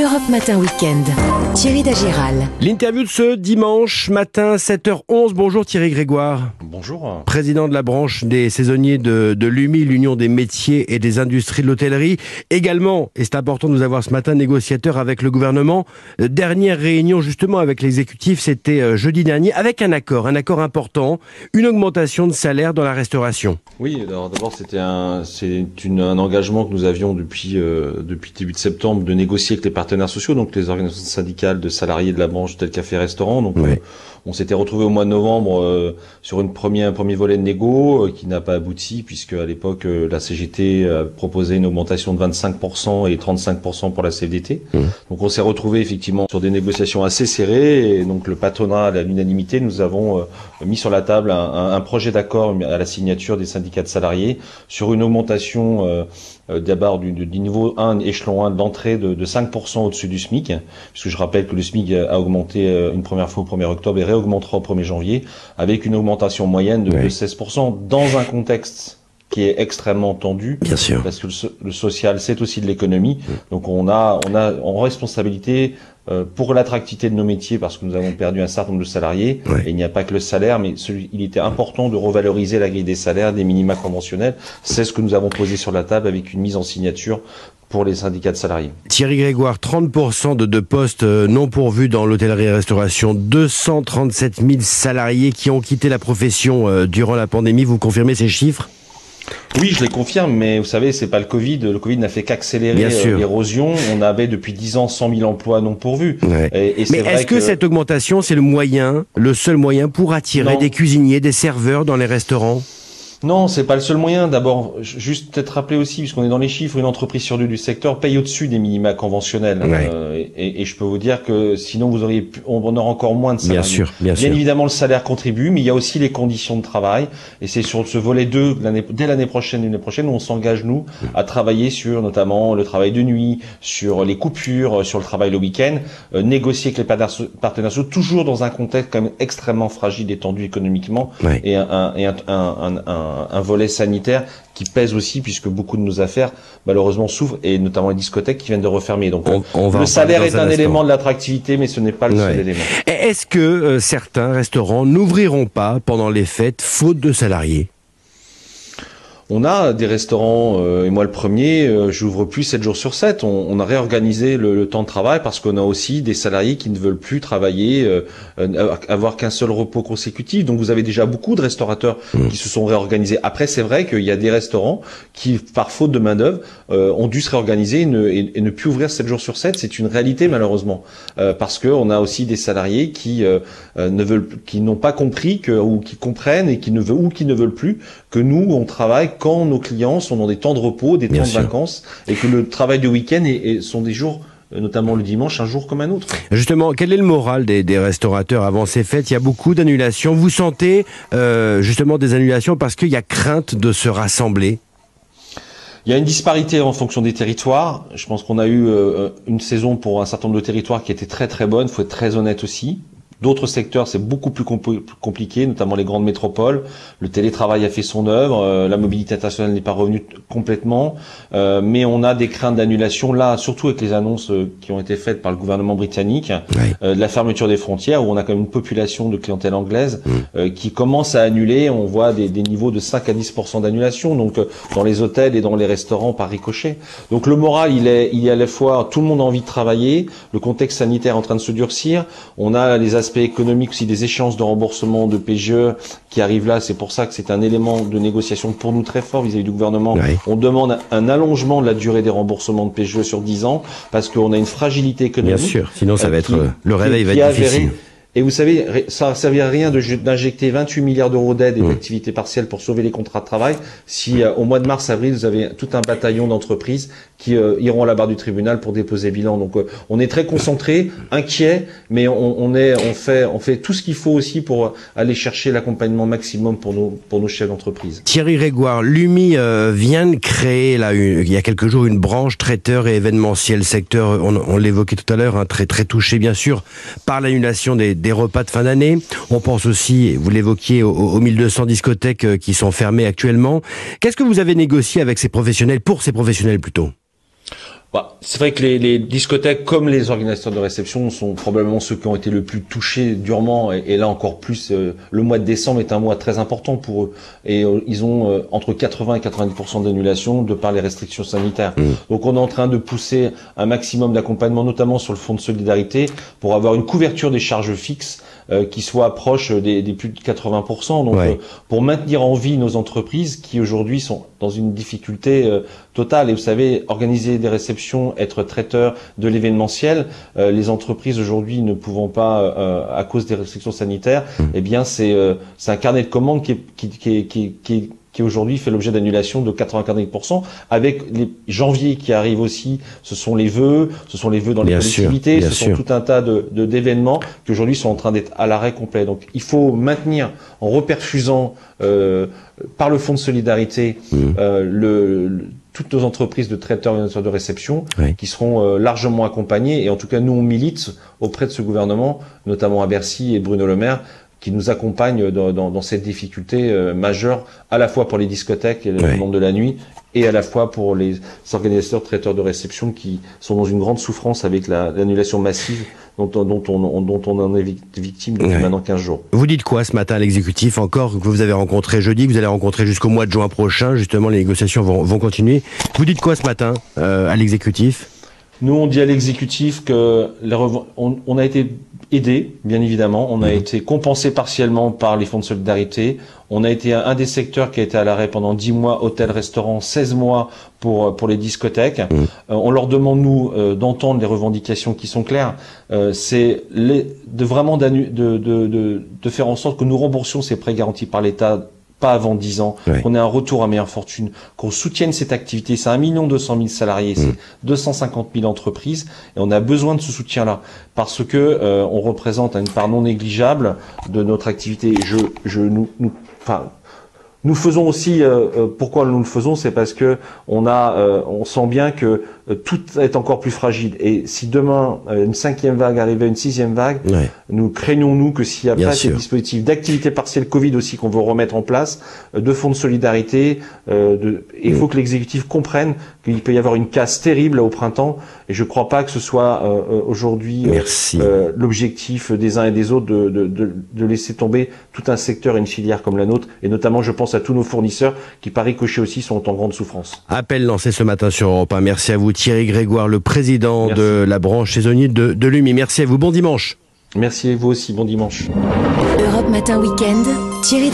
Europe Matin Weekend. Thierry Dagiral. L'interview de ce dimanche matin, 7h11. Bonjour Thierry Grégoire. Bonjour. Président de la branche des saisonniers de, de l'UMI, l'Union des métiers et des industries de l'hôtellerie. Également, et c'est important de nous avoir ce matin, négociateur avec le gouvernement. Euh, Dernière réunion justement avec l'exécutif, c'était euh, jeudi dernier, avec un accord, un accord important, une augmentation de salaire dans la restauration. Oui, alors d'abord c'était un c'est une- un engagement que nous avions depuis euh, depuis début de septembre de négocier avec les partenaires sociaux, donc les organisations syndicales de salariés de la branche tel café restaurant. Donc Oui. euh, on s'était retrouvé au mois de novembre euh, sur une première un premier volet de négo euh, qui n'a pas abouti puisque à l'époque euh, la CGT a proposé une augmentation de 25% et 35% pour la CFDT. Mmh. Donc on s'est retrouvé effectivement sur des négociations assez serrées et donc le patronat à l'unanimité nous avons euh, mis sur la table un, un- projet d'accord à la signature des syndicats de salariés sur une augmentation euh, euh, d'abord du, du niveau 1, échelon 1 d'entrée de, de 5% au-dessus du SMIC, puisque je rappelle que le SMIC a augmenté euh, une première fois au 1er octobre et réaugmentera au 1er janvier, avec une augmentation moyenne de, Oui. de 16% dans un contexte qui est extrêmement tendu, Bien sûr. parce que le, so- le social c'est aussi de l'économie. Donc on a on a en responsabilité euh, pour l'attractivité de nos métiers parce que nous avons perdu un certain nombre de salariés Ouais. et il n'y a pas que le salaire mais celui, il était important de revaloriser la grille des salaires des minima conventionnels. C'est ce que nous avons posé sur la table avec une mise en signature pour les syndicats de salariés. Thierry Grégoire, 30% de, de postes euh, non pourvus dans l'hôtellerie et restauration, 237 000 salariés qui ont quitté la profession euh, durant la pandémie. Vous confirmez ces chiffres? Oui, je les confirme, mais vous savez, c'est pas le Covid. Le Covid n'a fait qu'accélérer euh, l'érosion. On avait depuis 10 ans 100 000 emplois non pourvus. Ouais. Et, et c'est Mais vrai est-ce que, cette augmentation, c'est le moyen, le seul moyen pour attirer Non. des cuisiniers, des serveurs dans les restaurants? Non, c'est pas le seul moyen. D'abord, ju- juste peut-être rappeler aussi, puisqu'on est dans les chiffres, une entreprise sur deux du secteur paye au-dessus des minima conventionnels. Ouais. Euh, et, et je peux vous dire que sinon vous auriez, pu- on en aura encore moins de salariés. Bien sûr, bien sûr. évidemment, le salaire contribue, mais il y a aussi les conditions de travail. Et c'est sur ce volet 2, l'année- dès l'année prochaine, l'année prochaine, où on s'engage, nous, à travailler sur notamment le travail de nuit, sur les coupures, sur le travail le week-end, euh, négocier avec les partenaires so- partenaires sociaux, toujours dans un contexte quand même extrêmement fragile et tendu économiquement Ouais. et un, un, et un, un, un- volet sanitaire qui pèse aussi puisque beaucoup de nos affaires malheureusement souffrent et notamment les discothèques qui viennent de refermer. Donc On- on le salaire est un instant. élément de l'attractivité mais ce n'est pas le seul élément. Et Est-ce que euh, certains restaurants n'ouvriront pas pendant les fêtes faute de salariés? On a des restaurants, euh, et moi le premier, euh, j'ouvre plus 7 jours sur 7. On, on a réorganisé le, le temps de travail parce qu'on a aussi des salariés qui ne veulent plus travailler, euh, euh, avoir qu'un seul repos consécutif. Donc vous avez déjà beaucoup de restaurateurs qui se sont réorganisés. Après, c'est vrai qu'il y a des restaurants qui, par faute de main d'œuvre, euh, ont dû se réorganiser et ne, et- et ne plus ouvrir 7 jours sur 7. C'est une réalité malheureusement, euh, parce que on a aussi des salariés qui ne veulent, qui n'ont pas compris que ou qui comprennent et qui ne veulent ou qui ne veulent plus que nous on travaille quand nos clients sont dans des temps de repos, des Bien temps sûr. de vacances et que le travail de week-end est- est- sont des jours euh, notamment le dimanche, un jour comme un autre. Justement, quel est le moral des, des restaurateurs avant ces fêtes? Il y a beaucoup d'annulations. Vous sentez euh, justement des annulations parce qu'il y a crainte de se rassembler? Il y a une disparité en fonction des territoires. Je pense qu'on a eu euh, une saison pour un certain nombre de territoires qui était très très bonne, faut être très honnête aussi. D'autres secteurs, c'est beaucoup plus compli- plus compliqué, notamment les grandes métropoles. Le télétravail a fait son œuvre, euh, la mobilité internationale n'est pas revenue complètement, euh, mais on a des craintes d'annulation là, surtout avec les annonces euh, qui ont été faites par le gouvernement britannique, Oui. de la fermeture des frontières, où on a quand même une population de clientèle anglaise euh, qui commence à annuler. On voit des, des niveaux de 5 à 10 d'annulation, donc dans les hôtels et dans les restaurants par ricochet. Donc le moral, il est, il est à la fois tout le monde a envie de travailler, le contexte sanitaire est en train de se durcir. On a les aspects économiques aussi des échéances de remboursement de PGE qui arrivent là. C'est pour ça que c'est un élément de négociation pour nous très fort vis-à-vis du gouvernement. Oui. On demande un allongement de la durée des remboursements de PGE sur 10 ans parce qu'on a une fragilité économique. Bien sûr, sinon ça euh, va être qui- euh, le réveil va être difficile. avéré- Et vous savez, ça ne servira à rien d'injecter 28 milliards d'euros d'aide et d'activités partielles pour sauver les contrats de travail si euh, au mois de mars-avril, vous avez tout un bataillon d'entreprises qui euh, iront à la barre du tribunal pour déposer bilan. Donc euh, on est très concentré, inquiet, mais on, on est, on fait, on fait tout ce qu'il faut aussi pour aller chercher l'accompagnement maximum pour nos, pour nos chefs d'entreprise. Thierry Régoire, l'UMI vient de créer là une- il y a quelques jours une branche traiteur et événementiel secteur. On, on l'évoquait tout à l'heure, hein, très très touché bien sûr par l'annulation des, des repas de fin d'année. On pense aussi, vous l'évoquiez, aux, aux 1200 discothèques euh, qui sont fermées actuellement. Qu'est-ce que vous avez négocié avec ces professionnels pour ces professionnels plutôt? Bah, c'est vrai que les, les, discothèques, comme les organisateurs de réception, sont probablement ceux qui ont été le plus touchés durement. Et, là encore plus, euh, le mois de décembre est un mois très important pour eux. Et euh, ils ont euh, entre 80 et 90% d'annulation de par les restrictions sanitaires. Mmh. Donc on est en train de pousser un maximum d'accompagnement, notamment sur le fonds de solidarité, pour avoir une couverture des charges fixes qui soit proche des, des, plus de 80 Donc pour maintenir en vie nos entreprises qui aujourd'hui sont dans une difficulté totale. Et vous savez, organiser des réceptions être traiteur de l'événementiel, euh, les entreprises aujourd'hui ne pouvant pas, euh, à cause des restrictions sanitaires, mmh. eh bien c'est euh, c'est un carnet de commandes qui qui, qui, qui, qui qui aujourd'hui fait l'objet d'annulation de 95%, avec les janvier qui arrive aussi, ce sont les vœux, ce sont les vœux dans les collectivités, ce sont tout un tas de d'événements qui aujourd'hui sont en train d'être à l'arrêt complet. Donc il faut maintenir en reperfusant euh, par le fonds de solidarité mmh. euh, le, toutes nos entreprises de traiteurs et de réception qui seront euh, largement accompagnées. Et en tout cas, nous, on milite auprès de ce gouvernement, notamment à Bercy et Bruno Le Maire, qui nous accompagne dans, dans, dans cette difficulté euh, majeure, à la fois pour les discothèques et le monde de la nuit, et à la fois pour les organisateurs traiteurs de réception qui sont dans une grande souffrance avec l'annulation massive dont, dont, on, dont on en est victime depuis maintenant 15 jours. Vous dites quoi ce matin à l'exécutif encore que vous avez rencontré jeudi, que vous allez rencontrer jusqu'au mois de juin prochain, justement les négociations vont, vont continuer. Vous dites quoi ce matin euh, à l'exécutif? Nous on dit à l'exécutif que les on, on a été aidé, bien évidemment. On a mhm. été compensé partiellement par les fonds de solidarité. On a été un, des secteurs qui a été à l'arrêt pendant 10 mois, hôtel, restaurant, 16 mois pour, pour les discothèques. Mhm. Euh, on leur demande, nous, euh, d'entendre les revendications qui sont claires. Euh, c'est de vraiment de, de, de, de faire en sorte que nous remboursions ces prêts garantis par l'État pas avant 10 ans, qu'on ait un retour à meilleure fortune, qu'on soutienne cette activité. C'est 1 million 200 000 salariés, c'est 250 000 entreprises, et on a besoin de ce soutien-là parce que euh, on représente une part non négligeable de notre activité. Je, je nous, nous enfin, nous faisons aussi, euh, euh, pourquoi nous le faisons, c'est parce que on a, euh, on sent bien que tout est encore plus fragile. Et si demain une cinquième vague arrivait, une sixième vague, nous craignons nous que s'il n'y a pas ces dispositifs d'activité partielle Covid aussi qu'on veut remettre en place, de fonds de solidarité, de, il faut mm. que l'exécutif comprenne qu'il peut y avoir une casse terrible au printemps. Et je ne crois pas que ce soit aujourd'hui l'objectif des uns et des autres de, de, de, de laisser tomber tout un secteur et une filière comme la nôtre. Et notamment, je pense à tous nos fournisseurs qui, par ricochet aussi, sont en grande souffrance. Appel lancé ce matin sur Europe 1. Merci à vous Thierry Grégoire, le président de la branche saisonnière de, de l'UMI. Merci à vous. Bon dimanche. Merci à vous aussi. Bon dimanche. Europe Matin Week-end. Thierry